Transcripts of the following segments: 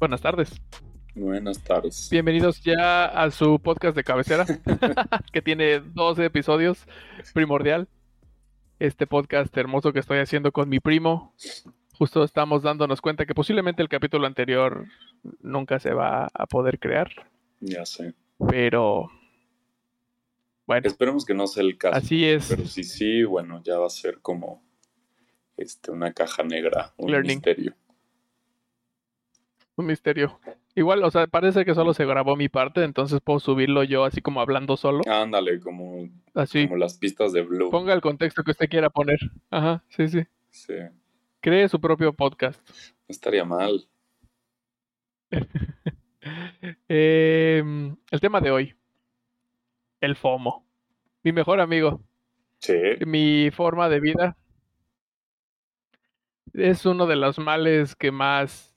Buenas tardes. Buenas tardes. Bienvenidos ya a su podcast de cabecera, que tiene 12 episodios, primordial. Este podcast hermoso que estoy haciendo con mi primo. Justo estamos dándonos cuenta que posiblemente el capítulo anterior nunca se va a poder crear. Ya sé. Pero bueno. Esperemos que no sea el caso. Así es. Pero si sí, bueno, ya va a ser como este, una caja negra, un misterio. Un misterio. Igual, o sea, parece que solo se grabó mi parte, entonces puedo subirlo yo así como hablando solo. Ándale, como, así. como las pistas de Blue. Ponga el contexto que usted quiera poner. Ajá, sí, sí. Sí. Cree su propio podcast. No estaría mal. Em, el tema de hoy. El FOMO. Mi mejor amigo. Sí. Mi forma de vida. Es uno de los males que más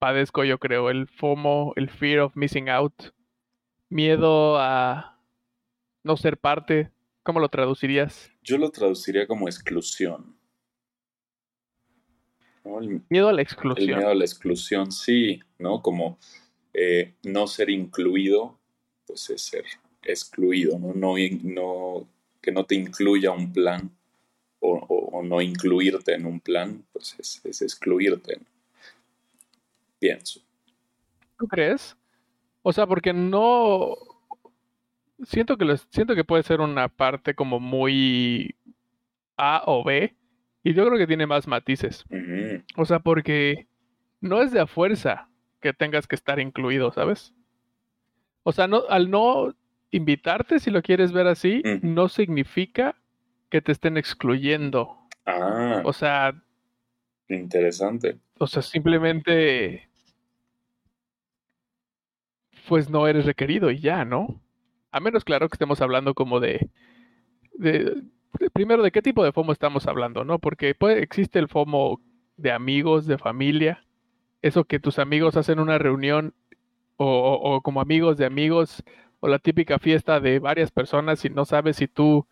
padezco, yo creo. El FOMO, el fear of missing out. Miedo a no ser parte. ¿Cómo lo traducirías? Yo lo traduciría como exclusión. miedo a la exclusión. El miedo a la exclusión, sí, ¿no? Como eh, no ser incluido, pues es ser excluido, ¿no? No, no que no te incluya un plan o, no incluirte en un plan, pues es, excluirte, pienso. ¿Tú crees? O sea, porque no... Siento que, siento que puede ser una parte como muy A o B, y yo creo que tiene más matices. O sea, porque no es de a fuerza que tengas que estar incluido, ¿sabes? O sea, no, al no invitarte, si lo quieres ver así, no significa que te estén excluyendo. Ah. O sea. Interesante. O sea, simplemente. Pues no eres requerido y ya, ¿no? A menos, claro, que estemos hablando como de. de, primero, ¿de qué tipo de FOMO estamos hablando, no? Porque puede, existe el FOMO de amigos, de familia. Eso que tus amigos hacen una reunión o como amigos de amigos o la típica fiesta de varias personas y no sabes si tú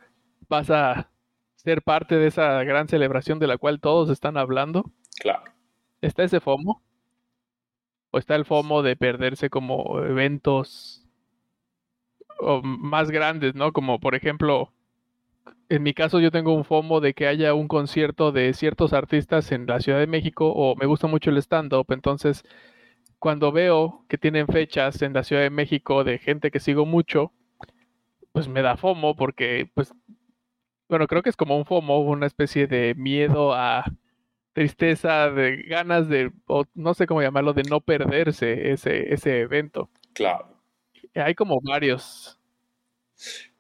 vas a ser parte de esa gran celebración de la cual todos están hablando. Claro. ¿Está ese FOMO? ¿O está el FOMO de perderse como eventos más grandes, ¿no? Como por ejemplo, en mi caso yo tengo un FOMO de que haya un concierto de ciertos artistas en la Ciudad de México o me gusta mucho el stand-up, entonces cuando veo que tienen fechas en la Ciudad de México de gente que sigo mucho, pues me da FOMO porque, pues, bueno, creo que es como un FOMO, una especie de miedo a tristeza, de ganas de, o no sé cómo llamarlo, de no perderse ese, ese evento. Claro. Hay como varios.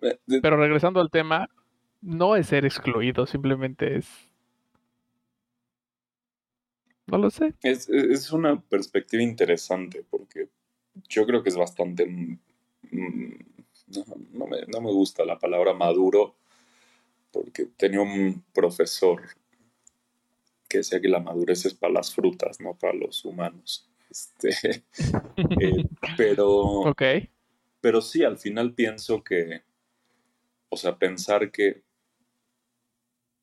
Eh, Pero regresando al tema, no es ser excluido, simplemente es no lo sé. Es, es, una perspectiva interesante porque yo creo que es bastante... Mm, no, me, no, me, gusta la palabra maduro porque tenía un profesor que decía que la madurez es para las frutas, no para los humanos. Este, eh, pero, okay. pero sí, al final pienso que, o sea, pensar que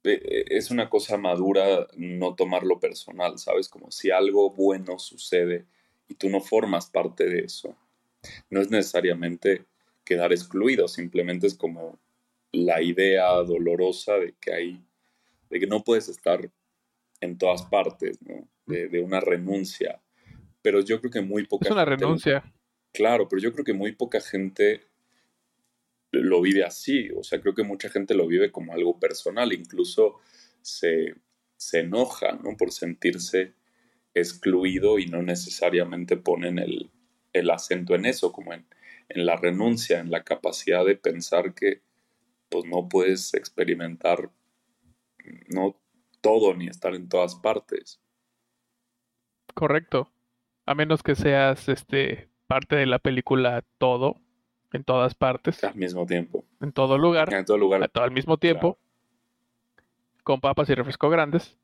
eh, es una cosa madura no tomarlo personal, ¿sabes? Como si algo bueno sucede y tú no formas parte de eso. No es necesariamente quedar excluido, simplemente es como la idea dolorosa de que hay, de que no puedes estar en todas partes, ¿no? De, una renuncia. Pero yo creo que muy poca Es una renuncia. Claro, pero yo creo que muy poca gente lo vive así. O sea, creo que mucha gente lo vive como algo personal, incluso se, se enoja ¿no? por sentirse excluido y no necesariamente ponen el, el acento en eso, como en, en, la renuncia, en la capacidad de pensar que pues no puedes experimentar no todo ni estar en todas partes. Correcto. A menos que seas este parte de la película todo, en todas partes. Al mismo tiempo. En todo lugar. En todo lugar. todo al mismo tiempo. Con papas y refresco grandes.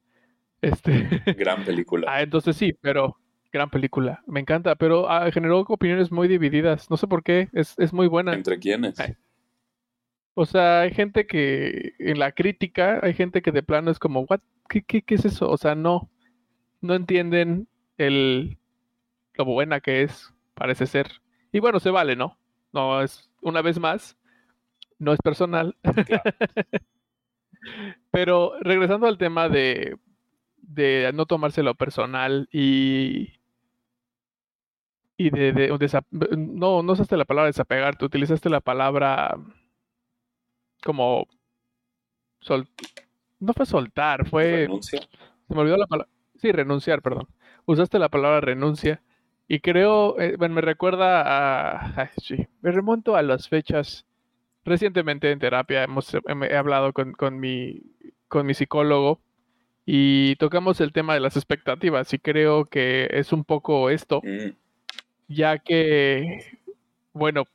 Este. Gran película. ah, entonces sí, pero gran película. Me encanta, pero ah, generó opiniones muy divididas. No sé por qué. Es, muy buena. ¿Entre quiénes? O sea, hay gente que en la crítica, hay gente que de plano es como, What? ¿Qué, qué, qué es eso? O sea, no, no entienden el lo buena que es, parece ser. Y bueno, se vale, ¿no? No es, una vez más, no es personal. Pero regresando al tema de, de no tomárselo personal y, y de, de, no, no usaste la palabra desapegar, tú utilizaste la palabra como sol, no fue soltar, fue renuncia. Se me olvidó la palabra. Sí, renunciar, perdón. Usaste la palabra renuncia y creo, eh, bueno, me recuerda a, sí, me remonto a las fechas recientemente en terapia hemos he hablado con, con mi con mi psicólogo y tocamos el tema de las expectativas y creo que es un poco esto, Mm, ya que, bueno,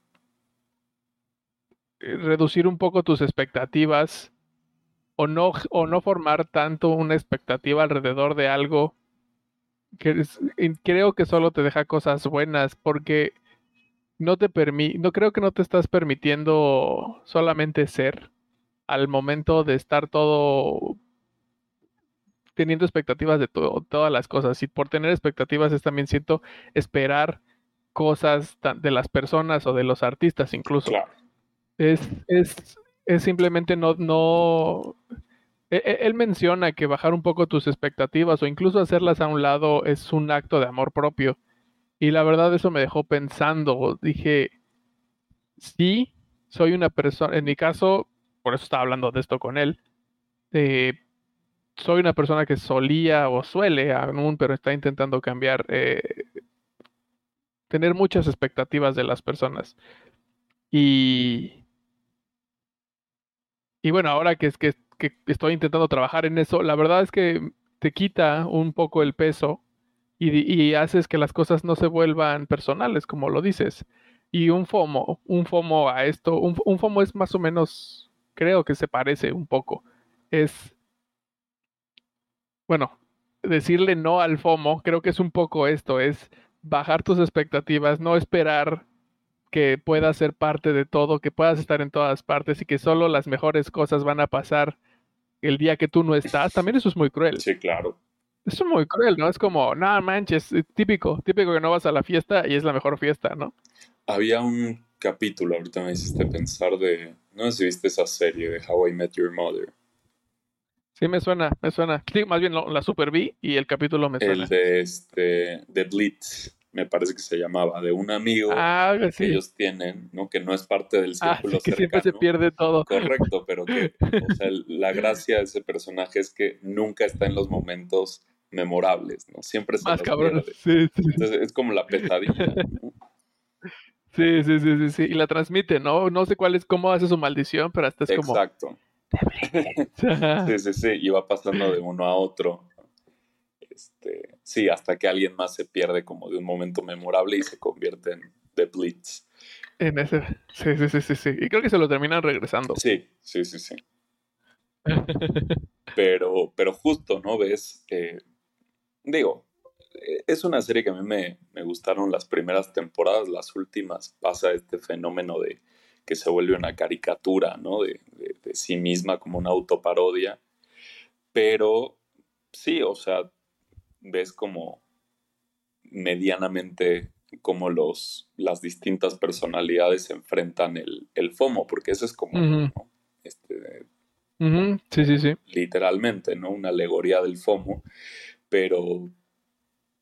reducir un poco tus expectativas o no, o no formar tanto una expectativa alrededor de algo que creo que solo te deja cosas buenas porque no te permi no creo que no te estás permitiendo solamente ser al momento de estar todo teniendo expectativas de todo, todas las cosas. Y por tener expectativas es también siento esperar cosas de las personas o de los artistas incluso. claro. Es, es, es simplemente no, no. e- e- Él menciona que bajar un poco tus expectativas o incluso hacerlas a un lado es un acto de amor propio. Y la verdad eso me dejó pensando. Dije, sí, soy una persona, en mi caso, por eso estaba hablando de esto con él, eh, soy una persona que solía o suele aún, pero está intentando cambiar, eh, tener muchas expectativas de las personas. Y, y bueno, ahora que es que, estoy intentando trabajar en eso, la verdad es que te quita un poco el peso y, y haces que las cosas no se vuelvan personales, como lo dices. Y un FOMO, un FOMO a esto, un, un FOMO es más o menos, creo que se parece un poco. Es, bueno, decirle no al FOMO, creo que es un poco esto, es bajar tus expectativas, no esperar que puedas ser parte de todo, que puedas estar en todas partes y que solo las mejores cosas van a pasar el día que tú no estás. También eso es muy cruel. Sí, claro. Eso es muy cruel, ¿no? Es como, no manches, es típico, típico que no vas a la fiesta y es la mejor fiesta, ¿no? Había un capítulo, ahorita me hiciste pensar de. No sé si viste esa serie de How I Met Your Mother. Sí, me suena, me suena. Sí, más bien lo- la super vi y el capítulo me suena. El de este. de Blitz, me parece que se llamaba, de un amigo Ah, que ellos tienen, ¿no? Que no es parte del Ah, círculo sí, que siempre se pierde todo. Correcto, pero que, o sea, la gracia de ese personaje es que nunca está en los momentos memorables, ¿no? Siempre se Más cabrón. Sí, sí, Entonces es como la pesadilla, ¿no? sí, sí, sí, sí, sí. Y la transmite, ¿no? No sé cuál es, cómo hace su maldición, pero hasta es como. Exacto. Sí, sí, sí, y va pasando de uno a otro. Este, sí, hasta que alguien más se pierde como de un momento memorable y se convierte en The Blitz. En ese. Sí, sí, sí, sí, sí. Y creo que se lo terminan regresando. Sí, sí, sí, sí. Pero, pero justo, ¿no? Ves, eh, digo, eh, es una serie que a mí me, me gustaron las primeras temporadas, las últimas pasa este fenómeno de que se vuelve una caricatura, ¿no? De, de- de sí misma como una autoparodia. Pero sí, o sea, ves como medianamente cómo los, las distintas personalidades enfrentan el, el FOMO, porque eso es como. Este, Sí, sí, sí. literalmente, ¿no? Una alegoría del FOMO, pero,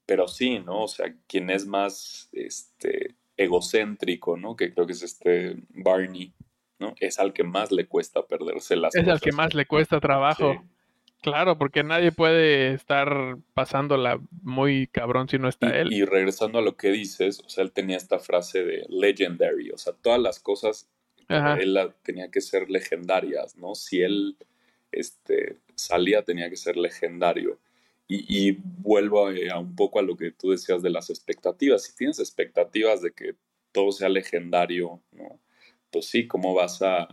pero sí, ¿no? O sea, quien es más este, egocéntrico, ¿no? Que creo que es este Barney, ¿no? Es al que más le cuesta perderse las Es al cosas. que más le cuesta trabajo. Sí. Claro, porque nadie puede estar pasándola muy cabrón si no está él. Y, regresando a lo que dices, o sea, él tenía esta frase de legendary, o sea, todas las cosas para Ajá. él la- tenía que ser legendarias, ¿no? Si él este, salía tenía que ser legendario. Y, y vuelvo a, a un poco a lo que tú decías de las expectativas. Si tienes expectativas de que todo sea legendario, ¿no? Pues sí, ¿cómo vas a,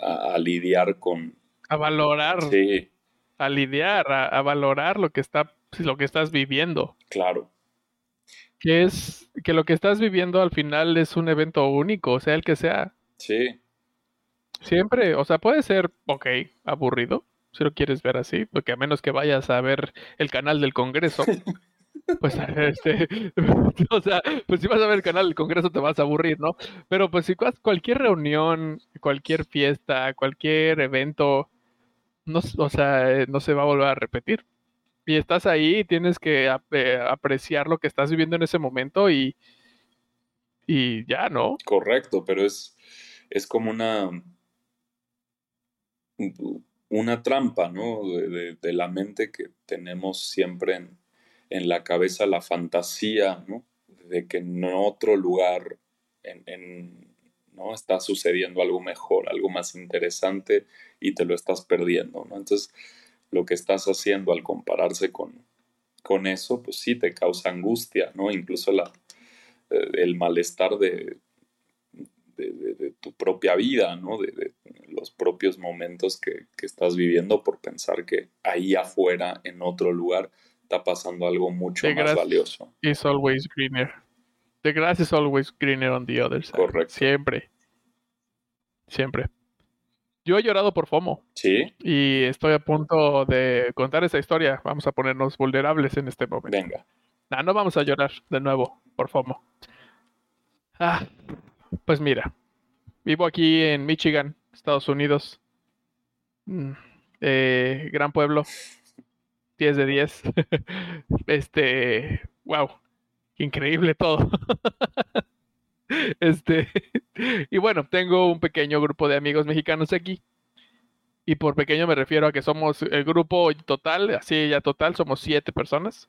a, a lidiar con... A valorar, Sí, a lidiar, a, a valorar lo que está, lo que estás viviendo. claro, Que es que lo que estás viviendo al final es un evento único, sea el que sea. sí, Siempre, o sea, puede ser, ok, aburrido, si lo quieres ver así, porque a menos que vayas a ver el canal del Congreso, pues, este, o sea, pues si vas a ver el canal del Congreso te vas a aburrir, ¿no? Pero pues si cualquier reunión, cualquier fiesta, cualquier evento, no, o sea, no se va a volver a repetir. Y estás ahí, tienes que eh, apreciar lo que estás viviendo en ese momento y, y ya, ¿no? Correcto, pero es, es como una, una trampa, ¿no? De, de, la mente que tenemos siempre en, en, la cabeza, la fantasía, ¿no? De que en otro lugar en, ¿no? está sucediendo algo mejor, algo más interesante y te lo estás perdiendo, ¿no? Entonces, lo que estás haciendo al compararse con, con eso, pues sí te causa angustia, ¿no? Incluso la, eh, el malestar de, de, tu propia vida, ¿no? De, los propios momentos que, estás viviendo por pensar que ahí afuera, en otro lugar, está pasando algo mucho más valioso. Is always greener. The grass is always greener on the other side. Correcto. Siempre. Siempre. Yo he llorado por FOMO. Sí. Y estoy a punto de contar esa historia. Vamos a ponernos vulnerables en este momento. Venga. No, no vamos a llorar de nuevo por FOMO. Ah, pues mira, vivo aquí en Michigan, Estados Unidos. Mm, eh, gran pueblo. 10 de 10. este, wow, increíble todo. este, y bueno, tengo un pequeño grupo de amigos mexicanos aquí. Y por pequeño me refiero a que somos el grupo total, así ya total, somos siete personas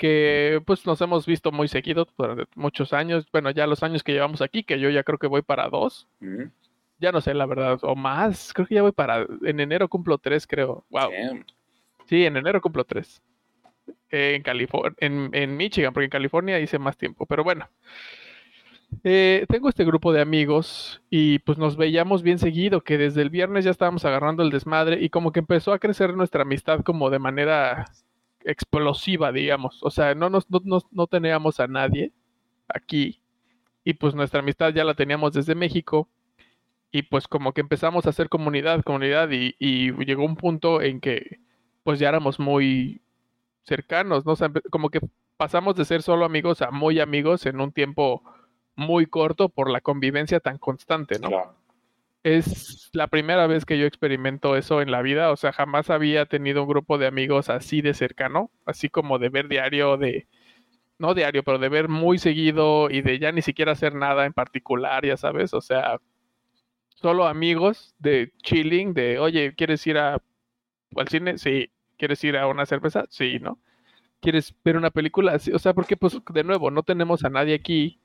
que pues nos hemos visto muy seguido durante muchos años, bueno, ya los años que llevamos aquí, que yo ya creo que voy para dos, ya no sé la verdad, o más, creo que ya voy para, en enero cumplo tres, creo, wow. Sí, en enero cumplo tres. En California, en, Michigan, porque en California hice más tiempo, pero bueno. Eh, tengo este grupo de amigos y pues nos veíamos bien seguido, que desde el viernes ya estábamos agarrando el desmadre y como que empezó a crecer nuestra amistad como de manera explosiva, digamos. O sea, no, nos, no, teníamos a nadie aquí y pues nuestra amistad ya la teníamos desde México y pues como que empezamos a hacer comunidad, comunidad y, llegó un punto en que pues ya éramos muy cercanos, ¿no? como que pasamos de ser solo amigos a muy amigos en un tiempo muy corto por la convivencia tan constante, ¿no? es la primera vez que yo experimento eso en la vida, o sea, jamás había tenido un grupo de amigos así de cercano, así como de ver diario, de, no diario, pero de ver muy seguido y de ya ni siquiera hacer nada en particular, ya sabes, o sea, solo amigos de chilling, de, oye, ¿quieres ir a, al cine? Sí. ¿Quieres ir a una cerveza? Sí, ¿no? ¿Quieres ver una película? Sí. O sea, porque pues de nuevo, no tenemos a nadie aquí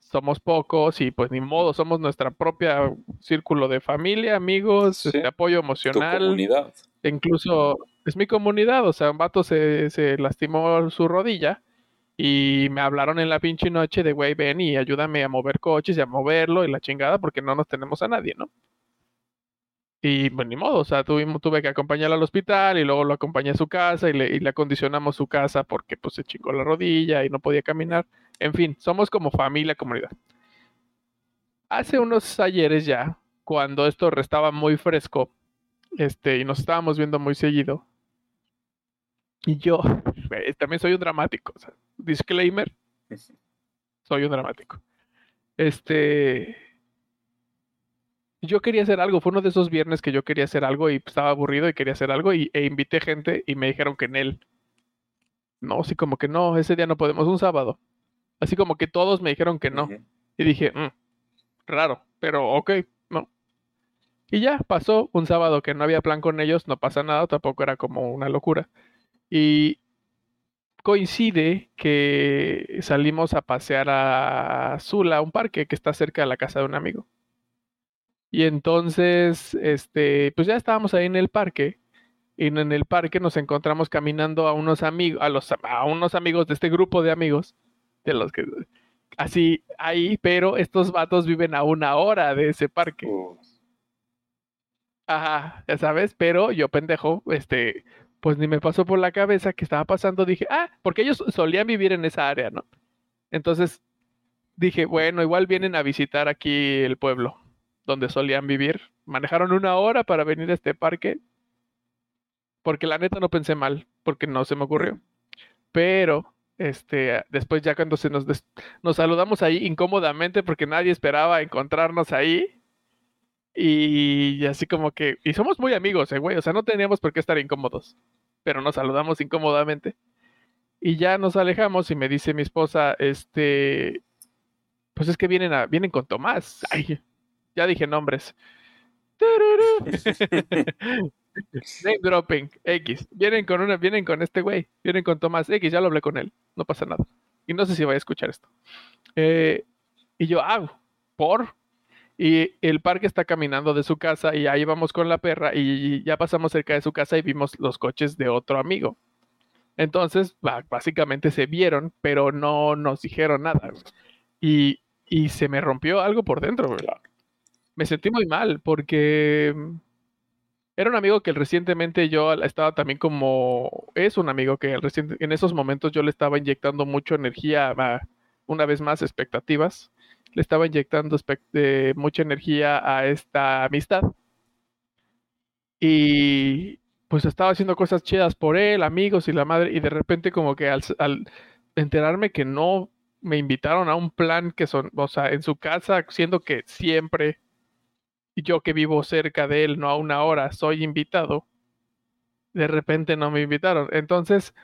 somos pocos y pues ni modo, somos nuestra propia círculo de familia, amigos, de este, apoyo emocional. comunidad. incluso es mi comunidad, o sea, un vato se, se, lastimó su rodilla y me hablaron en la pinche noche de, güey, ven y ayúdame a mover coches y a moverlo y la chingada porque no nos tenemos a nadie, ¿no? Y pues ni modo, o sea, tuvimos, tuve que acompañarlo al hospital y luego lo acompañé a su casa y le, y le acondicionamos su casa porque pues se chingó la rodilla y no podía caminar. En fin, somos como familia, comunidad. Hace unos ayeres ya, cuando esto restaba muy fresco, este, y nos estábamos viendo muy seguido, y yo también soy un dramático, o sea, disclaimer, soy un dramático. Este, yo quería hacer algo, fue uno de esos viernes que yo quería hacer algo y estaba aburrido y quería hacer algo y, e invité gente y me dijeron que en él. No, sí, como que no, ese día no podemos, un sábado. Así como que todos me dijeron que no. Y dije, mm, raro, pero ok, no. Y ya pasó un sábado que no había plan con ellos, no pasa nada, tampoco era como una locura. Y coincide que salimos a pasear a Zula, un parque que está cerca de la casa de un amigo. Y entonces, este, pues ya estábamos ahí en el parque. Y en el parque nos encontramos caminando a unos amigos, a los a unos amigos de este grupo de amigos de los que así ahí, pero estos vatos viven a una hora de ese parque. Ajá, ya sabes, pero yo pendejo, este, pues ni me pasó por la cabeza que estaba pasando, dije, ah, porque ellos solían vivir en esa área, ¿no? Entonces dije, bueno, igual vienen a visitar aquí el pueblo donde solían vivir. Manejaron una hora para venir a este parque, porque la neta no pensé mal, porque no se me ocurrió. Pero Este, después ya cuando se nos, nos saludamos ahí incómodamente porque nadie esperaba encontrarnos ahí. Y así como que, y somos muy amigos, eh, güey, o sea, no teníamos por qué estar incómodos, pero nos saludamos incómodamente. Y ya nos alejamos y me dice mi esposa, este, pues es que vienen, a, vienen con Tomás. Ay, ya dije nombres. Name dropping, X. Vienen con una, vienen con este güey, vienen con Tomás X, ya lo hablé con él, no pasa nada. Y no sé si voy a escuchar esto. Eh, y yo, ah, por. Y el parque está caminando de su casa y ahí vamos con la perra y ya pasamos cerca de su casa y vimos los coches de otro amigo. Entonces, básicamente se vieron, pero no nos dijeron nada. Y, y se me rompió algo por dentro. Me sentí muy mal porque era un amigo que recientemente yo estaba también como, es un amigo que en esos momentos yo le estaba inyectando mucha energía, una vez más expectativas, le estaba inyectando mucha energía a esta amistad. Y pues estaba haciendo cosas chidas por él, amigos y la madre, y de repente como que al, al enterarme que no me invitaron a un plan que son, o sea, en su casa, siendo que siempre yo que vivo cerca de él, no a una hora, soy invitado, de repente no me invitaron. Entonces,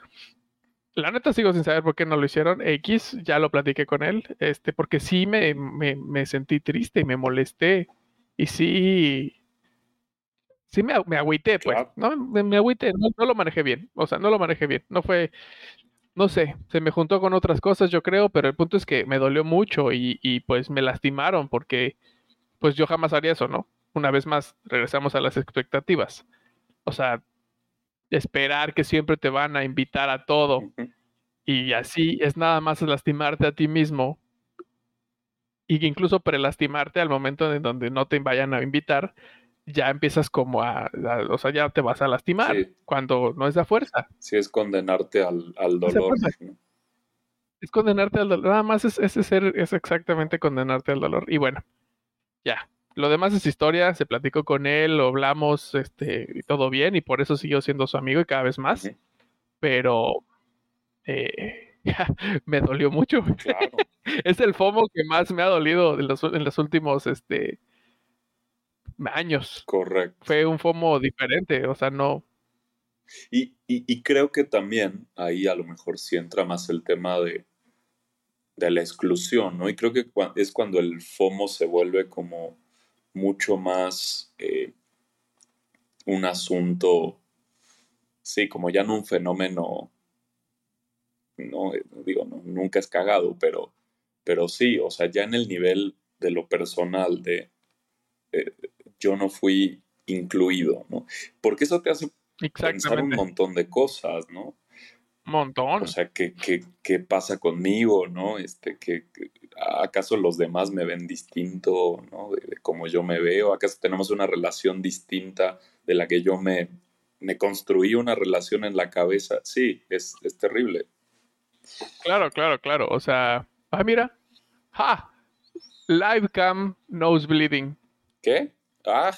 la neta sigo sin saber por qué no lo hicieron. X, ya lo platiqué con él, este, porque sí me, me, sentí triste y me molesté. Y sí, sí me, me agüité, pues. No, me, agüité, no, lo manejé bien. O sea, no lo manejé bien. No fue, no sé, se me juntó con otras cosas, yo creo, pero el punto es que me dolió mucho y, y pues me lastimaron porque pues yo jamás haría eso, ¿no? Una vez más, regresamos a las expectativas. O sea, esperar que siempre te van a invitar a todo y así es nada más lastimarte a ti mismo y incluso prelastimarte al momento en donde no te vayan a invitar, ya empiezas como a, o sea, ya te vas a lastimar cuando no es a fuerza. Sí, es condenarte al, dolor. Es, condenarte al dolor, nada más es, es, es exactamente condenarte al dolor. Y bueno, ya. Lo demás es historia, se platicó con él, lo hablamos, este, y todo bien, y por eso siguió siendo su amigo y cada vez más. Pero eh, me dolió mucho. es el FOMO que más me ha dolido en los, en los últimos este, años. Correcto. Fue un FOMO diferente, o sea, no. Y, y, y creo que también ahí a lo mejor sí entra más el tema de, de la exclusión, ¿no? Y creo que es cuando el FOMO se vuelve como mucho más eh, un asunto, sí, como ya no un fenómeno, no eh, digo, nunca es cagado, pero, pero sí, o sea, ya en el nivel de lo personal, de eh, yo no fui incluido, ¿no? Porque eso te hace pensar un montón de cosas, ¿no? Montón. O sea, ¿qué, qué, pasa conmigo, no? Este, que, ¿Acaso los demás me ven distinto, no? De, cómo yo me veo. ¿Acaso tenemos una relación distinta de la que yo me, me construí una relación en la cabeza? Sí, es, es terrible. Claro, claro, claro. O sea, ah, mira. ¡Ja! Live cam nose bleeding. ¿Qué? Ah.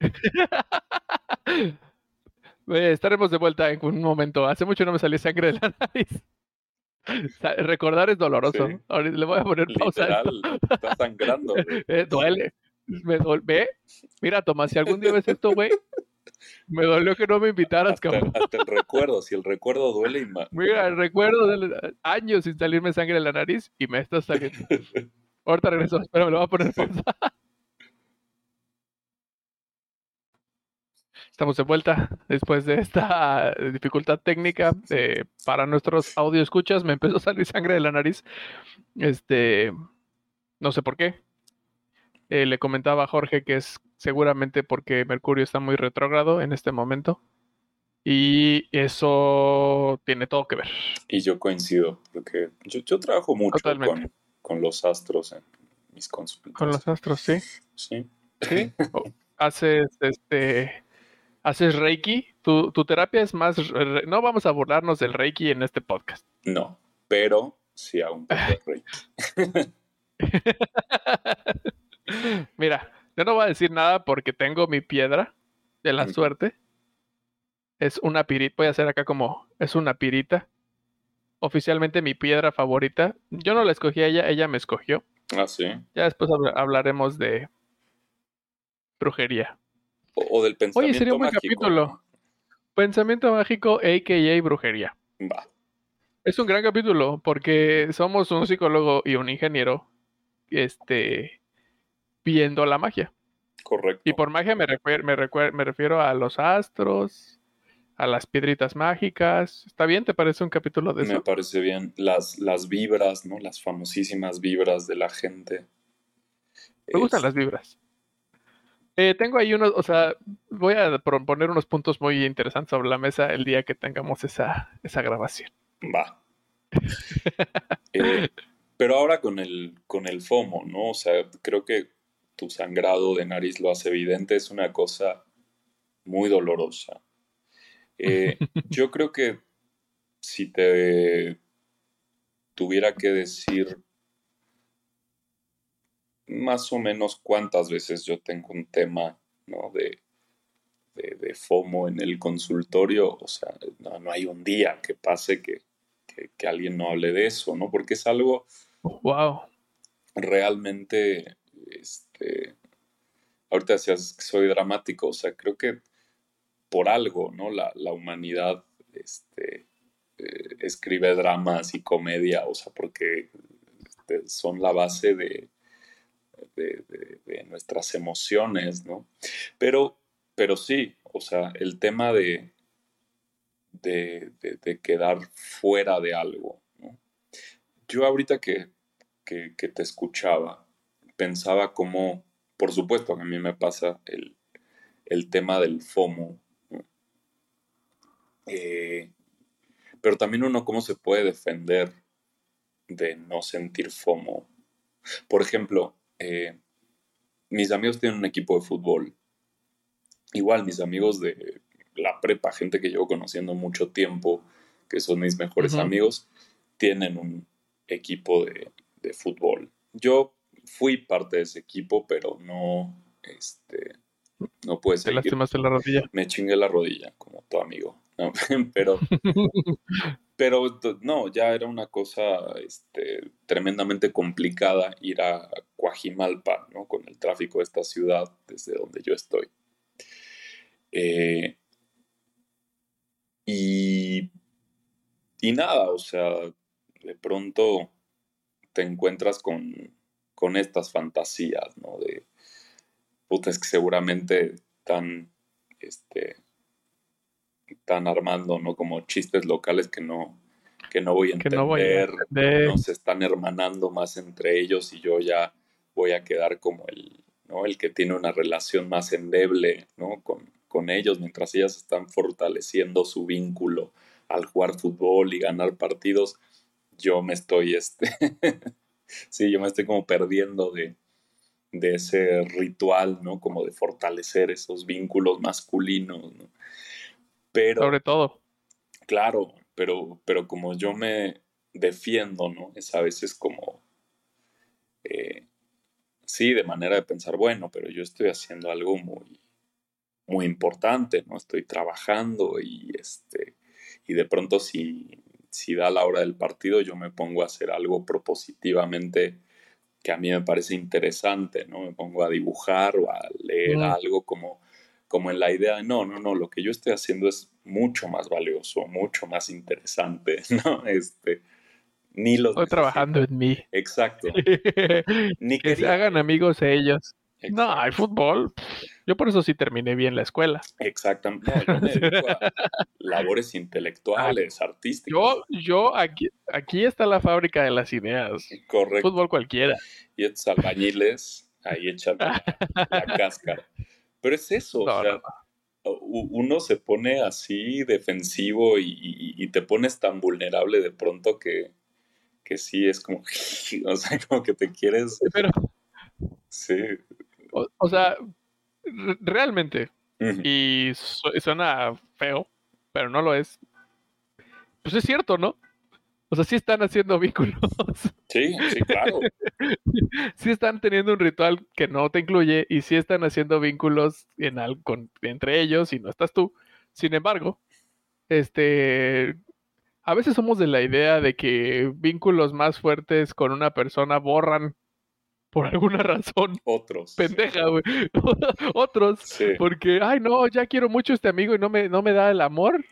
estaremos de vuelta en un momento. Hace mucho no me salió sangre de la nariz. Recordar es doloroso. Ahorita le voy a poner pausa. está sangrando. Eh, duele. Me duele. Mira, Tomás, si algún día ves esto, güey, me dolió que no me invitaras, hasta, cabrón. Hasta el recuerdo, si el recuerdo duele y más. Mira, el recuerdo de años sin salirme sangre de la nariz y me está saliendo. Ahorita regreso, espera, me lo voy a poner pausa. Estamos de vuelta después de esta dificultad técnica eh, para nuestros audio escuchas. Me empezó a salir sangre de la nariz. Este, no sé por qué. Eh, le comentaba a Jorge que es seguramente porque Mercurio está muy retrógrado en este momento. Y eso tiene todo que ver. Y yo coincido, porque yo, trabajo mucho con, los astros en mis consultas. Con los astros, sí. Sí. Sí. Haces este haces Reiki, tu, terapia es más... No vamos a burlarnos del Reiki en este podcast. No, pero sí hago un poco Reiki. Mira, yo no voy a decir nada porque tengo mi piedra de la suerte. Es una pirita, voy a hacer acá como, es una pirita. oficialmente mi piedra favorita. Yo no la escogí a ella, ella me escogió. Ah, sí. Ya después hablaremos de brujería. O, del pensamiento Oye, sería un buen capítulo. Pensamiento mágico, a.k.a. brujería. Va. Es un gran capítulo porque somos un psicólogo y un ingeniero este, viendo la magia. Correcto. Y por magia me, me refiero a los astros, a las piedritas mágicas. ¿Está bien? ¿Te parece un capítulo de eso? Me parece bien. Las, las vibras, ¿no? Las famosísimas vibras de la gente. Me gustan las vibras. Eh, tengo ahí unos, o sea, voy a poner unos puntos muy interesantes sobre la mesa el día que tengamos esa, esa grabación. Va. Eh, pero ahora con el, con el FOMO, ¿no? O sea, creo que tu sangrado de nariz lo hace evidente, es una cosa muy dolorosa. Eh, yo creo que si te tuviera que decir más o menos cuántas veces yo tengo un tema de, de, FOMO en el consultorio, o sea, no, hay un día que pase que, que, alguien no hable de eso, ¿no? Porque es algo wow. realmente, este, ahorita decías que soy dramático, o sea, creo que por algo, ¿no? La, humanidad este, eh, escribe dramas y comedia, o sea, porque este, son la base de, de, nuestras emociones, ¿no? Pero, pero sí, o sea, el tema de, de, quedar fuera de algo, ¿no? Yo ahorita que, que, te escuchaba, pensaba como, por supuesto que a mí me pasa el, el tema del FOMO, eh, pero también uno cómo se puede defender de no sentir FOMO. Por ejemplo, eh, mis amigos tienen un equipo de fútbol. Igual mis amigos de la prepa, gente que llevo conociendo mucho tiempo, que son mis mejores amigos, tienen un equipo de, de, fútbol. Yo fui parte de ese equipo, pero no, este, no puede ser. ¿Te lastimaste la rodilla? Me chingué la rodilla, como tu amigo. pero, pero no, ya era una cosa este, tremendamente complicada ir a Coajimalpa, ¿no? Con el tráfico de esta ciudad desde donde yo estoy. Eh, y, y nada, o sea, de pronto te encuentras con, con estas fantasías, ¿no? De, puta, que seguramente están, este, están armando, ¿no? Como chistes locales que no, que no voy a entender, no, voy a están hermanando más entre ellos y yo ya voy a quedar como el, ¿no? el que tiene una relación más endeble, ¿no? Con, con ellos, mientras ellas están fortaleciendo su vínculo al jugar fútbol y ganar partidos, yo me estoy, este, sí, yo me estoy como perdiendo de, de ese ritual, ¿no? Como de fortalecer esos vínculos masculinos, ¿no? Pero, Sobre todo. Claro, pero, pero como yo me defiendo, ¿no? Es a veces como, eh, sí, de manera de pensar, bueno, pero yo estoy haciendo algo muy, muy importante, ¿no? Estoy trabajando y, este, y de pronto si, si da la hora del partido, yo me pongo a hacer algo propositivamente que a mí me parece interesante, ¿no? Me pongo a dibujar o a leer algo como como en la idea de, no, no, no, lo que yo estoy haciendo es mucho más valioso, mucho más interesante, ¿no? Este, ni los... Estoy trabajando en mí. Exacto. ni que se hagan amigos ellos. No, hay fútbol. Yo por eso sí terminé bien la escuela. Exactamente. yo me dedico a labores intelectuales, artísticas. Yo, yo aquí, aquí está la fábrica de las ideas. Correcto. Fútbol cualquiera. Y estos albañiles ahí echan la cáscara. Pero es eso, o sea, uno se pone así defensivo y, te pones tan vulnerable de pronto que, que sí es como, o sea, como que te quieres... Pero, sí. O, sea, realmente, y suena feo, pero no lo es. Pues es cierto, ¿no? O sea, sí están haciendo vínculos. Sí, sí, claro. sí están teniendo un ritual que no te incluye y sí están haciendo vínculos en entre ellos y no estás tú. Sin embargo, este, a veces somos de la idea de que vínculos más fuertes con una persona borran por alguna razón. Otros. Pendeja, güey. Otros. Porque, ay, no, ya quiero mucho a este amigo y no me, no me da el amor.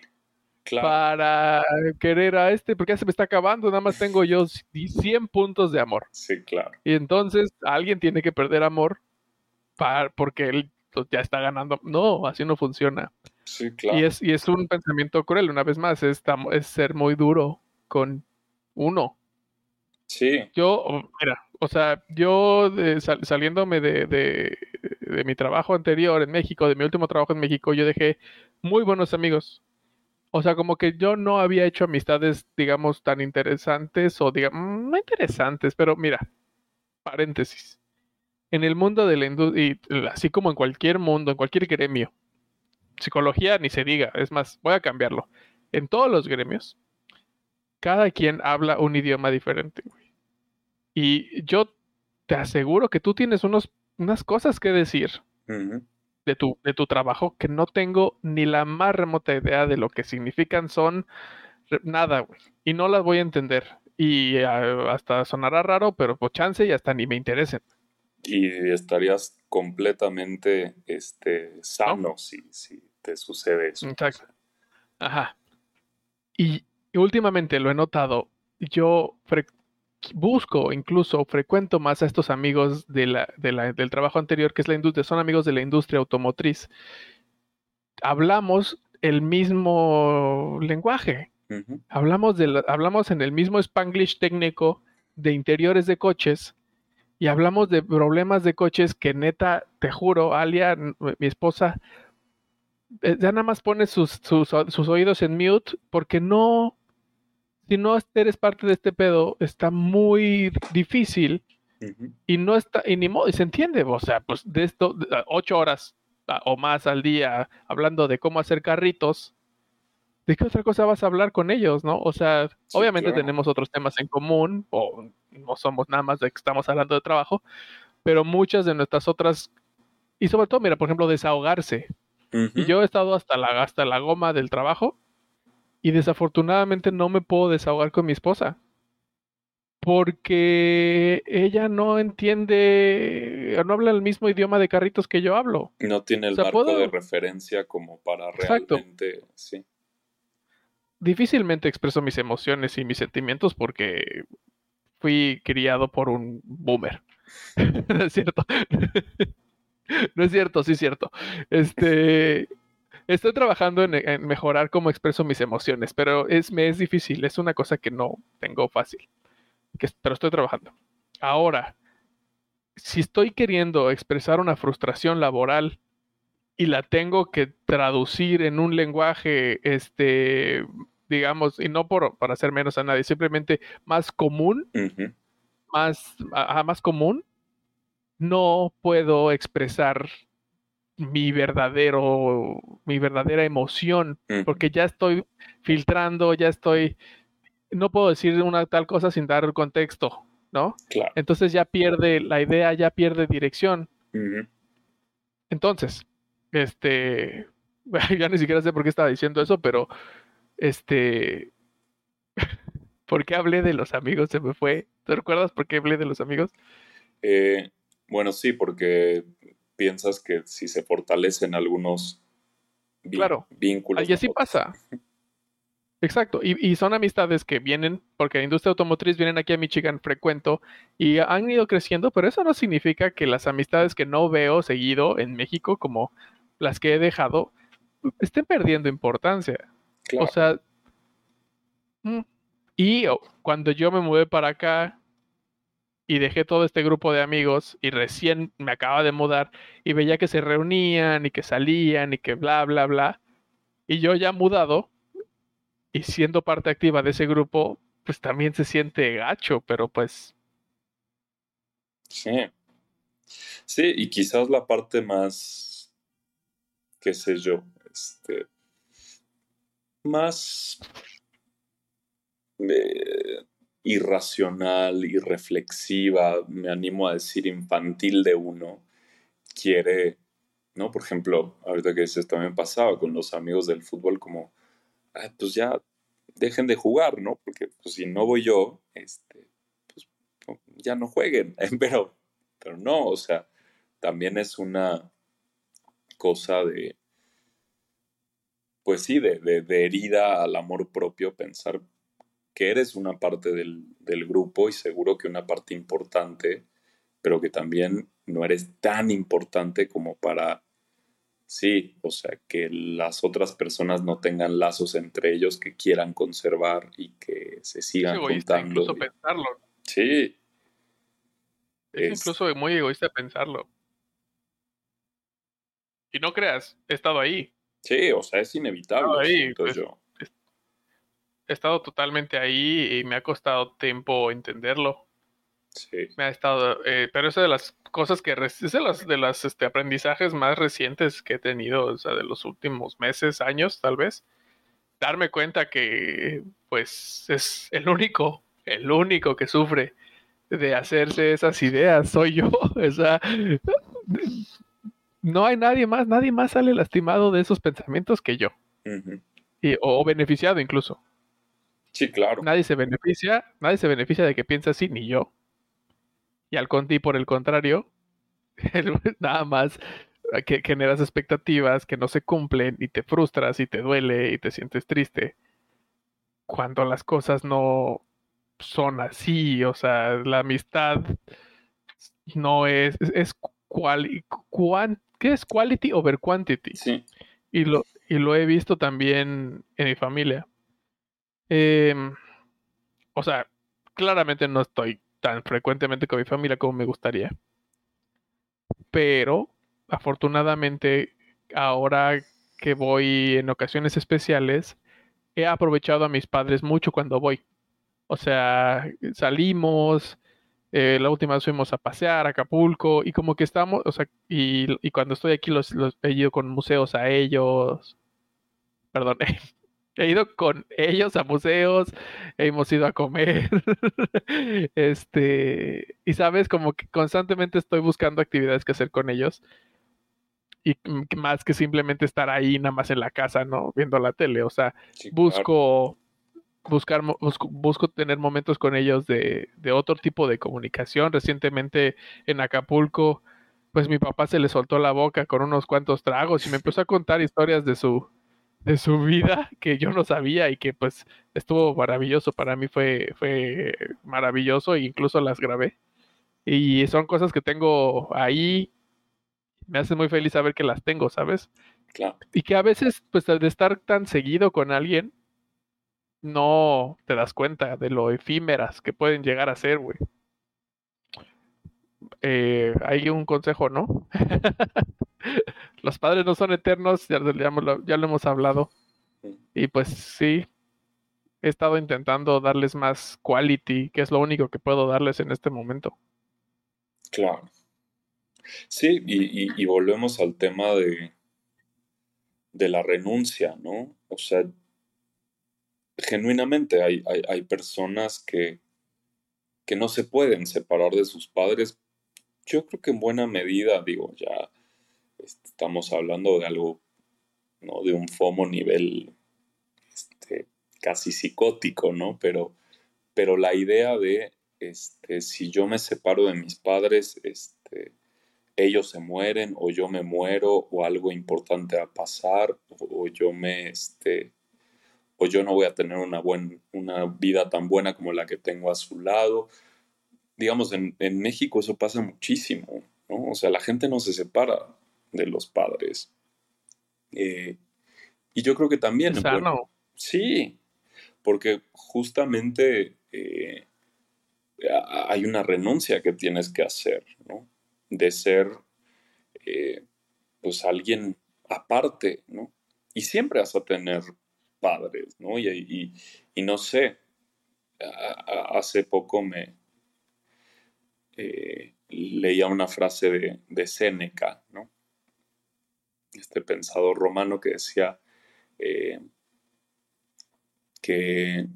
Para querer a este, porque ya se me está acabando, nada más tengo yo 100 puntos de amor. Sí, claro. Y entonces alguien tiene que perder amor para, porque él pues, ya está ganando. No, así no funciona. Sí, claro. Y es, y es un pensamiento cruel, una vez más, es, es ser muy duro con uno. Sí. Yo, mira, o sea, yo saliéndome de, de, de, mi trabajo anterior en México, de mi último trabajo en México, yo dejé muy buenos amigos. O sea, como que yo no había hecho amistades, digamos, tan interesantes o, digamos, mm, no interesantes, pero mira, paréntesis. En el mundo de la industria, así como en cualquier mundo, en cualquier gremio, psicología ni se diga, es más, voy a cambiarlo. En todos los gremios, cada quien habla un idioma diferente, Y yo te aseguro que tú tienes unos, unas cosas que decir de, tu, de tu trabajo que no tengo ni la más remota idea de lo que significan. Son nada, güey. Y no las voy a entender. Y ah, hasta sonará raro, pero por chance y hasta ni me interesen. Y estarías completamente este, sano si, si te sucede eso. Exacto. Ajá. Y, últimamente lo he notado. Yo busco, incluso frecuento más a estos amigos de la, del trabajo anterior, que es la industria, son amigos de la industria automotriz. Hablamos el mismo lenguaje. hablamos, de hablamos en el mismo spanglish técnico de interiores de coches y hablamos de problemas de coches que neta, te juro, Alia, mi esposa, eh, ya nada más pone sus, sus, oídos en mute porque no, si no eres parte de este pedo, está muy difícil y no está, y ni modo, y se entiende, o sea, pues de esto, ocho horas o más al día hablando de cómo hacer carritos, ¿de qué otra cosa vas a hablar con ellos, no? O sea, obviamente tenemos otros temas en común, o no somos nada más de que estamos hablando de trabajo, pero muchas de nuestras otras, y sobre todo, mira, por ejemplo, desahogarse. Y yo he estado hasta la, hasta la goma del trabajo y desafortunadamente no me puedo desahogar con mi esposa. Porque ella no entiende, no habla el mismo idioma de carritos que yo hablo. No tiene el marco de referencia como para realmente, sí. Difícilmente expreso mis emociones y mis sentimientos porque fui criado por un boomer. ¿No es cierto? no es cierto, sí es cierto. Este, estoy trabajando en, mejorar cómo expreso mis emociones, pero es, me es difícil, es una cosa que no tengo fácil, pero estoy trabajando. Ahora, si estoy queriendo expresar una frustración laboral y la tengo que traducir en un lenguaje, este, digamos, y no por, para hacer menos a nadie, simplemente más común, más, más común, no puedo expresar mi verdadero, mi verdadera emoción, porque ya estoy filtrando, ya estoy, no puedo decir una tal cosa sin dar contexto, ¿no? Entonces ya pierde la idea, ya pierde dirección. Entonces, este, ya ni siquiera sé por qué estaba diciendo eso, pero, este, ¿por qué hablé de los amigos? Se me fue. ¿Te recuerdas por qué hablé de los amigos? Eh, bueno, sí, porque piensas que si se fortalecen algunos claro. vínculos. Y así pasa. Exacto, y, son amistades que vienen, porque la industria automotriz vienen aquí a Michigan frecuento y han ido creciendo, pero eso no significa que las amistades que no veo seguido en México, como las que he dejado, estén perdiendo importancia. O sea, mm, y oh, cuando yo me mudé para acá, y dejé todo este grupo de amigos y recién me acaba de mudar y veía que se reunían y que salían y que bla, bla, bla. Y yo ya mudado y siendo parte activa de ese grupo, pues también se siente gacho, pero pues... Sí. Sí, y quizás la parte más, qué sé yo, este, más... Eh, irracional, irreflexiva, me animo a decir infantil de uno, quiere, ¿no? Por ejemplo, ahorita que dices, también pasaba con los amigos del fútbol como, pues ya dejen de jugar, ¿no? Porque pues, si no voy yo, este, pues ya no jueguen, pero, pero no, o sea, también es una cosa de, pues sí, de, de, herida al amor propio, pensar que eres una parte del, del, grupo y seguro que una parte importante, pero que también no eres tan importante como para Sí, o sea, que las otras personas no tengan lazos entre ellos que quieran conservar y que se sigan es juntando. Incluso pensarlo. Sí. Es, incluso muy egoísta pensarlo. Y no creas, he estado ahí. Sí, o sea, es inevitable. Ahí, pues, yo. He estado totalmente ahí y me ha costado tiempo entenderlo. Sí. Me ha estado, eh, pero es de las cosas que es de las de las este, aprendizajes más recientes que he tenido, o sea, de los últimos meses, años, tal vez. Darme cuenta que, pues, es el único, el único que sufre de hacerse esas ideas soy yo. O sea, no hay nadie más, nadie más sale lastimado de esos pensamientos que yo. y, o beneficiado incluso. Sí, claro. Nadie se beneficia, nadie se beneficia de que piensa así, ni yo. Y al Conti, por el contrario, nada más eh, que generas expectativas que no se cumplen y te frustras y te duele y te sientes triste. Cuando las cosas no son así, o sea, la amistad no es, es, ¿qué es quality over quantity? Sí. Y lo, y lo he visto también en mi familia. Em, o sea, claramente no estoy tan frecuentemente con mi familia como me gustaría. Pero afortunadamente ahora que voy en ocasiones especiales, he aprovechado a mis padres mucho cuando voy. O sea, salimos, eh, la última vez fuimos a pasear a Acapulco y como que estamos, o sea, y, cuando estoy aquí los, los, he ido con museos a ellos, perdón, He ido con ellos a museos, hemos ido a comer. este, y sabes, como que constantemente estoy buscando actividades que hacer con ellos. Y más que simplemente estar ahí nada más en la casa, ¿no? Viendo la tele. O sea, busco buscar busco, tener momentos con ellos de, de otro tipo de comunicación. Recientemente en Acapulco, pues mi papá se le soltó la boca con unos cuantos tragos y me empezó a contar historias de su de su vida que yo no sabía y que pues estuvo maravilloso. Para mí fue, fue maravilloso e incluso las grabé. Y son cosas que tengo ahí. Me hace muy feliz saber que las tengo, ¿sabes? Claro. Y que a veces, pues de estar tan seguido con alguien, no te das cuenta de lo efímeras que pueden llegar a ser, güey. Eh, hay un consejo, ¿no? Los padres no son eternos, ya, ya, lo hemos hablado. Y pues sí, he estado intentando darles más quality, que es lo único que puedo darles en este momento. Claro. Sí, y, volvemos al tema de, de la renuncia, ¿no? O sea, genuinamente hay, hay, personas que, que no se pueden separar de sus padres yo creo que en buena medida, digo, ya estamos hablando de algo, ¿no? De un FOMO nivel este, casi psicótico, ¿no? Pero, pero la idea de, este, si yo me separo de mis padres, este, ellos se mueren o yo me muero o algo importante va a pasar o, yo me, este, o yo no voy a tener una, buen, una vida tan buena como la que tengo a su lado digamos, en, México eso pasa muchísimo, ¿no? O sea, la gente no se separa de los padres. Eh, y yo creo que también... sí, porque justamente eh, hay una renuncia que tienes que hacer, ¿no? De ser, eh, pues, alguien aparte, ¿no? Y siempre vas a tener padres, ¿no? Y, y no sé, hace poco me, eh, leía una frase de, de Séneca, ¿no? este pensador romano que decía eh, que,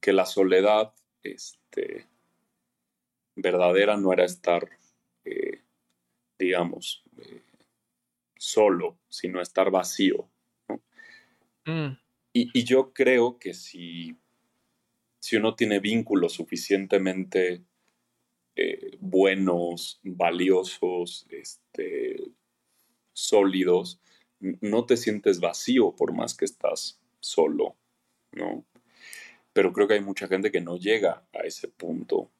que la soledad este, verdadera no era estar, eh, digamos, solo, sino estar vacío. Mm. Y, yo creo que si, si uno tiene vínculos suficientemente eh, buenos, valiosos, este, sólidos, no te sientes vacío por más que estás solo, ¿no? Pero creo que hay mucha gente que no llega a ese punto,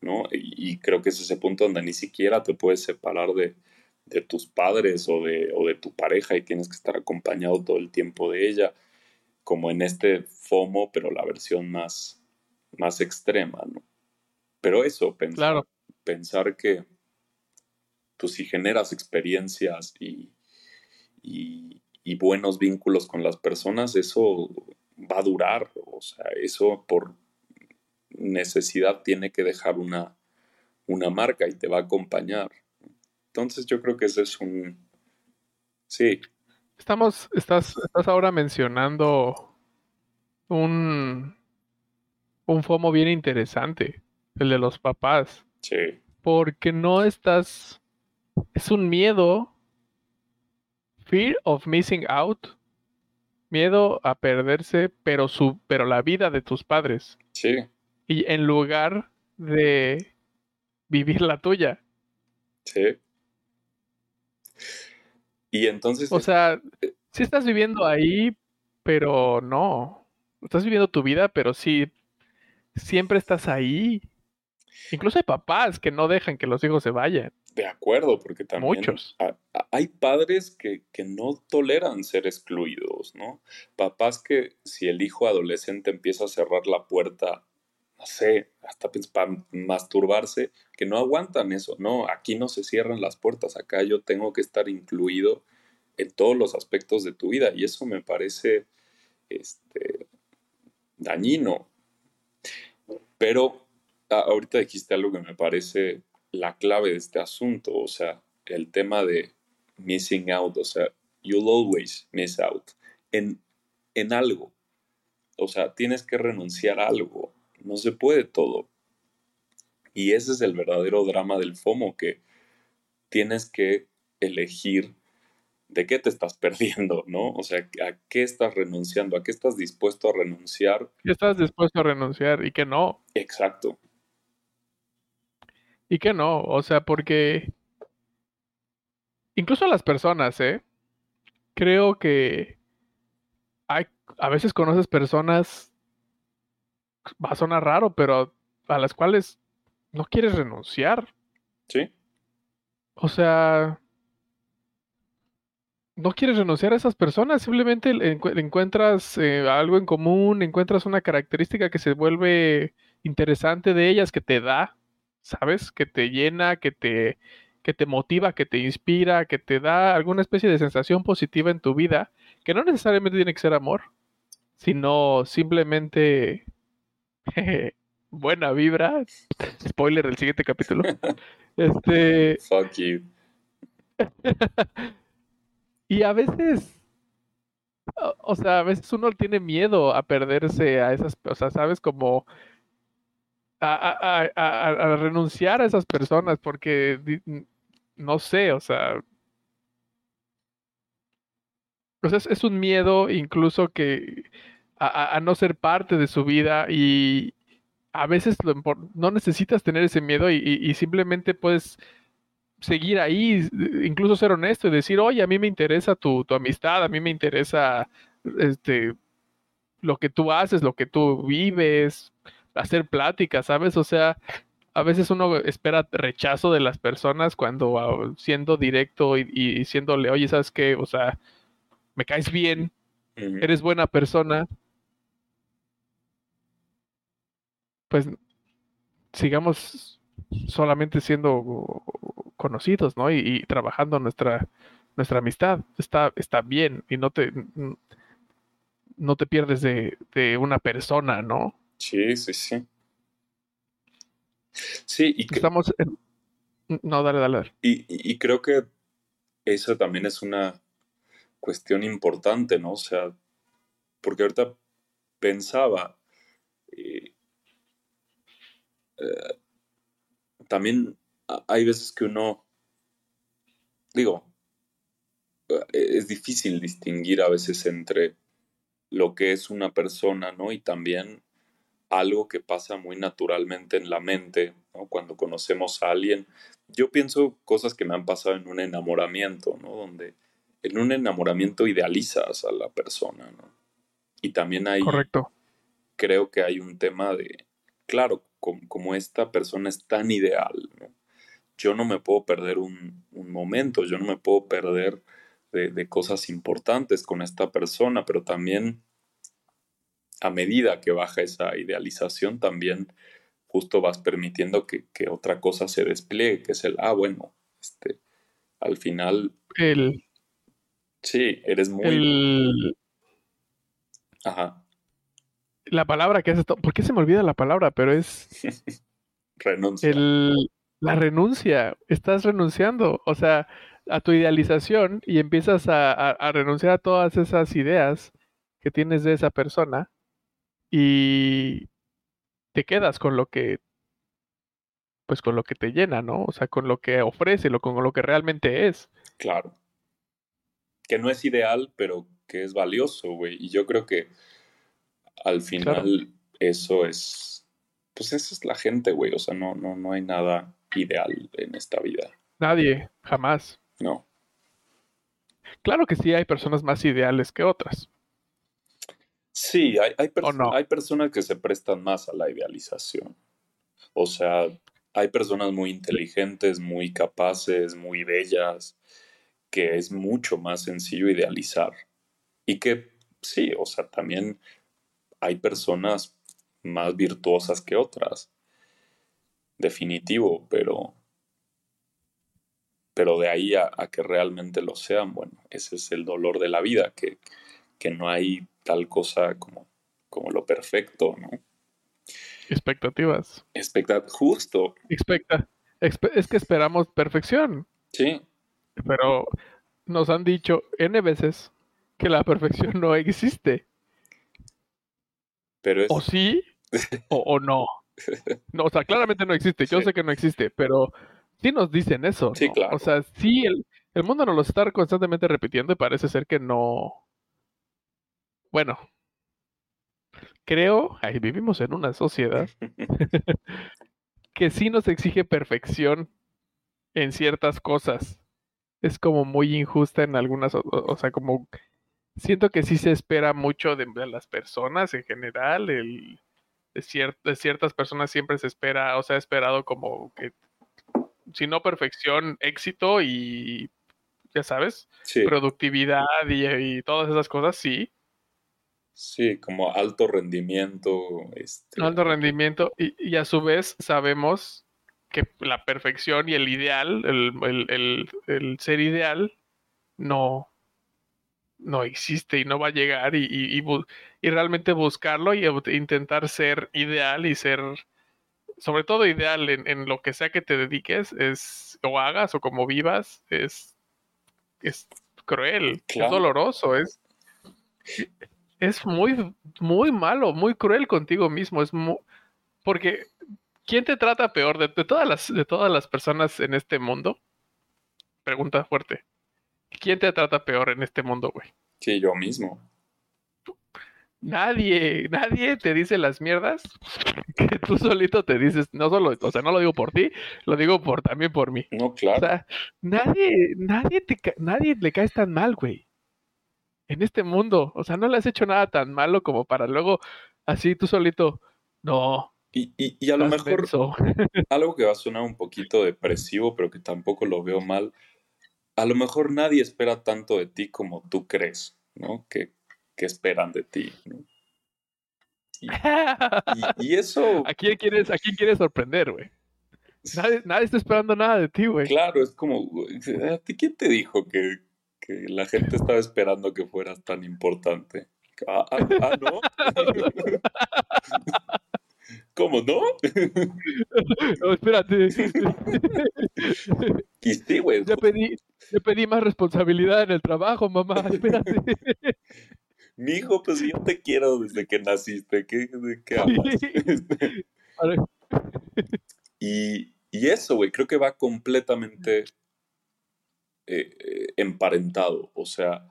¿no? Y, creo que es ese punto donde ni siquiera te puedes separar de, tus padres o de, o de tu pareja y tienes que estar acompañado todo el tiempo de ella, como en este FOMO, pero la versión más, más extrema, ¿no? Pero eso, pensar, pensar que tú si generas experiencias y, y, buenos vínculos con las personas, eso va a durar. O sea, eso por necesidad tiene que dejar una, una marca y te va a acompañar. Entonces yo creo que ese es un... Sí. Estamos, estás, estás ahora mencionando un, un FOMO bien interesante, el de los papás. Sí. Porque no estás... Es un miedo Fear of missing out. Miedo a perderse, pero su, pero la vida de tus padres. Sí. Y en lugar de vivir la tuya. Sí. Y entonces. O sea, eh, sí estás viviendo ahí, pero no. Estás viviendo tu vida, pero sí. Siempre estás ahí. Incluso hay papás que no dejan que los hijos se vayan. De acuerdo, porque también hay padres que, no toleran ser excluidos, ¿no? Papás que si el hijo adolescente empieza a cerrar la puerta, no sé, hasta para masturbarse, que no aguantan eso, no, aquí no se cierran las puertas, acá yo tengo que estar incluido en todos los aspectos de tu vida y eso me parece este, dañino. Pero ahorita dijiste algo que me parece la clave de este asunto, o sea, el tema de missing out, o sea, you'll always miss out en, en algo. O sea, tienes que renunciar a algo, no se puede todo. Y ese es el verdadero drama del FOMO, que tienes que elegir de qué te estás perdiendo, ¿no? O sea, a qué estás renunciando, a qué estás dispuesto a renunciar. ¿Qué estás dispuesto a renunciar y qué no? Exacto. Y que no, o sea, porque incluso las personas, ¿eh? Creo que hay, a veces conoces personas, va a sonar raro, pero a las cuales no quieres renunciar. Sí. O sea, no quieres renunciar a esas personas, simplemente encuentras eh, algo en común, encuentras una característica que se vuelve interesante de ellas, que te da ¿sabes? Que te llena, que te, que te motiva, que te inspira, que te da alguna especie de sensación positiva en tu vida, que no necesariamente tiene que ser amor, sino simplemente buena vibra. Spoiler del siguiente capítulo. Este. Fuck you. y a veces. O, sea, a veces uno tiene miedo a perderse a esas, o sea, sabes, como a, renunciar a esas personas porque no sé, o sea, es, un miedo incluso que a, no ser parte de su vida y a veces no necesitas tener ese miedo y, simplemente puedes seguir ahí, incluso ser honesto y decir, oye, a mí me interesa tu, tu amistad, a mí me interesa este, lo que tú haces, lo que tú vives, hacer pláticas, ¿sabes? O sea, a veces uno espera rechazo de las personas cuando ah, siendo directo y, y diciéndole, oye, ¿sabes qué? O sea, me caes bien, eres buena persona. Pues sigamos solamente siendo conocidos, ¿no? Y, trabajando nuestra, nuestra amistad. Está, está bien y no te, no te pierdes de, de una persona, ¿no? Sí, sí, sí. Sí, y estamos en... No, dale, dale. Y, creo que eso también es una cuestión importante, ¿no? O sea, porque ahorita pensaba, eh, eh, también hay veces que uno, digo, eh, es difícil distinguir a veces entre lo que es una persona, ¿no? Y también algo que pasa muy naturalmente en la mente, ¿no? Cuando conocemos a alguien. Yo pienso cosas que me han pasado en un enamoramiento, ¿no? Donde en un enamoramiento idealizas a la persona, ¿no? Y también hay... Correcto. Creo que hay un tema de, claro, como, esta persona es tan ideal, ¿no? Yo no me puedo perder un, momento, yo no me puedo perder de cosas importantes con esta persona, pero también a medida que baja esa idealización, también justo vas permitiendo que, otra cosa se despliegue, que es el, ah, bueno, este, al final... El... Sí, eres muy... El... Ajá. La palabra que es esto, ¿por qué se me olvida la palabra? Pero es... renuncia. El... La renuncia, estás renunciando, o sea, a tu idealización y empiezas a renunciar a todas esas ideas que tienes de esa persona y te quedas con lo que pues con lo que te llena, ¿no? O sea, con lo que ofrece, lo, con lo que realmente es. Claro. Que no es ideal, pero que es valioso, güey. Y yo creo que al final eso es, pues esa es la gente, güey. O sea, no, no, no hay nada ideal en esta vida. Nadie, jamás. No. Claro que sí hay personas más ideales que otras. Sí, hay, hay, hay personas que se prestan más a la idealización. O sea, hay personas muy inteligentes, muy capaces, muy bellas, que es mucho más sencillo idealizar. Y que sí, o sea, también hay personas más virtuosas que otras. Definitivo, pero pero de ahí a, que realmente lo sean, bueno, ese es el dolor de la vida, que, que no hay tal cosa como, como lo perfecto, ¿no? Expectativas. Expecta justo. Expecta es que esperamos perfección. Sí. Pero nos han dicho N veces que la perfección no existe. Pero O sí o, no. No. O sea, claramente no existe. Yo sé que no existe, pero sí nos dicen eso. Sí, claro. O sea, sí, el, el mundo nos lo está constantemente repitiendo y parece ser que no, bueno, creo, ahí vivimos en una sociedad que sí nos exige perfección en ciertas cosas. Es como muy injusta en algunas, o, sea, como siento que sí se espera mucho de, las personas en general. El, de, de, ciertas personas siempre se espera, o sea, ha esperado como que, si no perfección, éxito y, ya sabes, productividad y, todas esas cosas, sí. Sí, como alto rendimiento. Este... Alto rendimiento y, a su vez sabemos que la perfección y el ideal, el, ser ideal, no, no existe y no va a llegar y, y, realmente buscarlo y intentar ser ideal y ser, sobre todo ideal en, lo que sea que te dediques, es, o hagas o como vivas, es, es cruel, es doloroso, es es muy, muy malo, muy cruel contigo mismo. Es porque ¿quién te trata peor de, todas las, de todas las personas en este mundo? Pregunta fuerte. ¿Quién te trata peor en este mundo, güey? Sí, yo mismo. Nadie, nadie te dice las mierdas que tú solito te dices, no solo, o sea, no lo digo por ti, lo digo por también por mí. No, claro. O sea, nadie, nadie te, nadie le caes tan mal, güey en este mundo. O sea, no le has hecho nada tan malo como para luego, así tú solito, no. Y, y, a lo mejor algo que va a sonar un poquito depresivo, pero que tampoco lo veo mal. A lo mejor nadie espera tanto de ti como tú crees, ¿no? Que, que esperan de ti, ¿no? Y, eso. ¿A quién quieres, a quién quieres sorprender, güey? Nadie, nadie, está esperando nada de ti, güey. Claro, es como, ¿quién te dijo que, que la gente estaba esperando que fueras tan importante. Ah, ah, ah ¿no? ¿Cómo no? no, espérate. Y sí, güey. Ya pedí, ya pedí más responsabilidad en el trabajo, mamá. Espérate. Mi hijo, pues yo te quiero desde que naciste. ¿Qué, qué hablas? y, y eso, güey, creo que va completamente eh, eh, emparentado. O sea,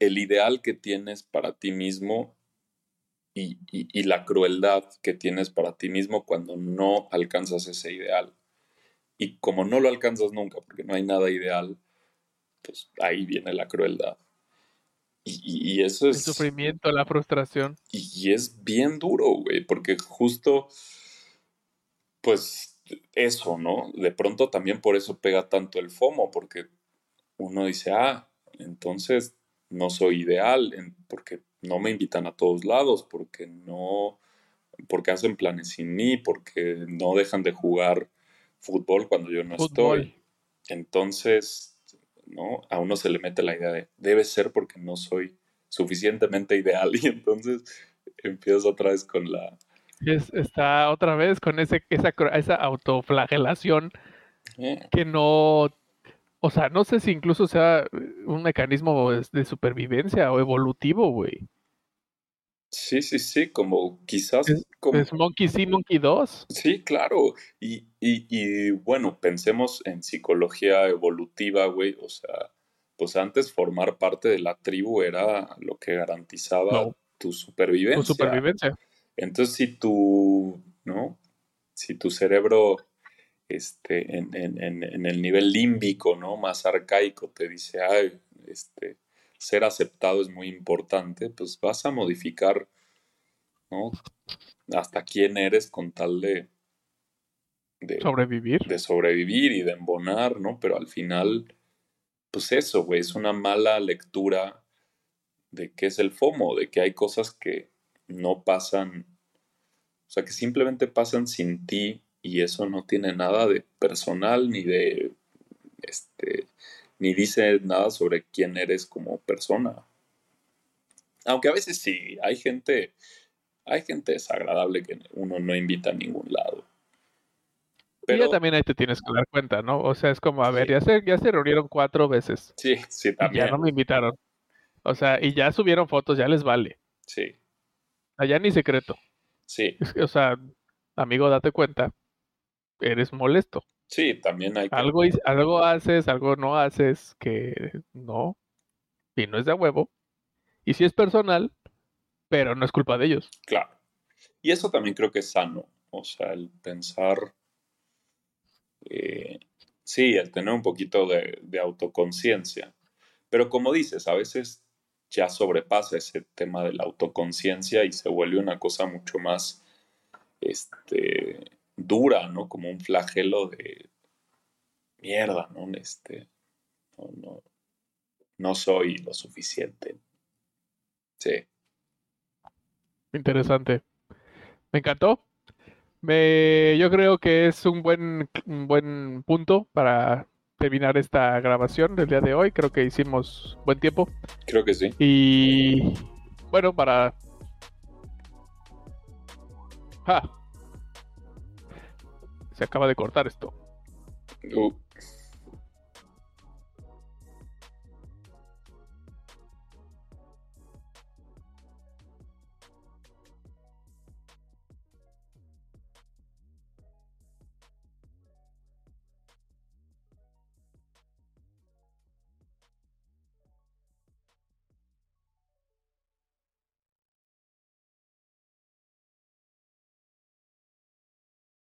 el ideal que tienes para ti mismo y, y, la crueldad que tienes para ti mismo cuando no alcanzas ese ideal. Y como no lo alcanzas nunca, porque no hay nada ideal, pues ahí viene la crueldad. Y, eso es... El sufrimiento, la frustración. Y, es bien duro, güey, porque justo, pues eso, ¿no? De pronto también por eso pega tanto el FOMO, porque uno dice, ah, entonces no soy ideal, porque no me invitan a todos lados, porque no, porque hacen planes sin mí, porque no dejan de jugar fútbol cuando yo no estoy. Entonces, ¿no? A uno se le mete la idea de, debe ser porque no soy suficientemente ideal y entonces empiezas otra vez con la... está otra vez con ese, esa, esa autoflagelación eh. que no o sea, no sé si incluso sea un mecanismo de supervivencia o evolutivo, güey. Sí, sí, sí, como quizás... Es, como... Monkey sí, Monkey 2. Sí, claro. Y, y, y, bueno, pensemos en psicología evolutiva, güey. O sea, pues antes formar parte de la tribu era lo que garantizaba tu supervivencia. Tu supervivencia. Entonces, si tu, ¿no? Si tu cerebro este, en, el nivel límbico, ¿no? Más arcaico, te dice, ay, este, ser aceptado es muy importante, pues vas a modificar, ¿no? Hasta quién eres con tal de, de sobrevivir. De sobrevivir y de embonar, ¿no? Pero al final, pues eso, güey, es una mala lectura de qué es el FOMO, de que hay cosas que no pasan, o sea, que simplemente pasan sin ti y eso no tiene nada de personal ni de este ni dice nada sobre quién eres como persona. Aunque a veces sí, hay gente hay gente desagradable que uno no invita a ningún lado. Pero ya también ahí te tienes que dar cuenta, ¿no? O sea, es como, a ver, ya se, ya se reunieron cuatro veces. Sí, sí, también. ya no me invitaron. O sea, y ya subieron fotos, ya les vale. Sí. Allá ni secreto. Sí. O sea, amigo, date cuenta eres molesto. Sí, también hay Algo, algo haces, algo no haces que no, y no es de huevo. Y sí es personal, pero no es culpa de ellos. Claro. Y eso también creo que es sano. O sea, el pensar. Eh, sí, el tener un poquito de, de autoconciencia. Pero como dices, a veces ya sobrepasa ese tema de la autoconciencia y se vuelve una cosa mucho más este, dura, ¿no? Como un flagelo de mierda, ¿no? Este, no, no, soy lo suficiente. Sí. Interesante. Me encantó. Me, yo creo que es un buen, un buen punto para terminar esta grabación del día de hoy. Creo que hicimos buen tiempo. Creo que sí. Y bueno, para... Se acaba de cortar esto. Uh.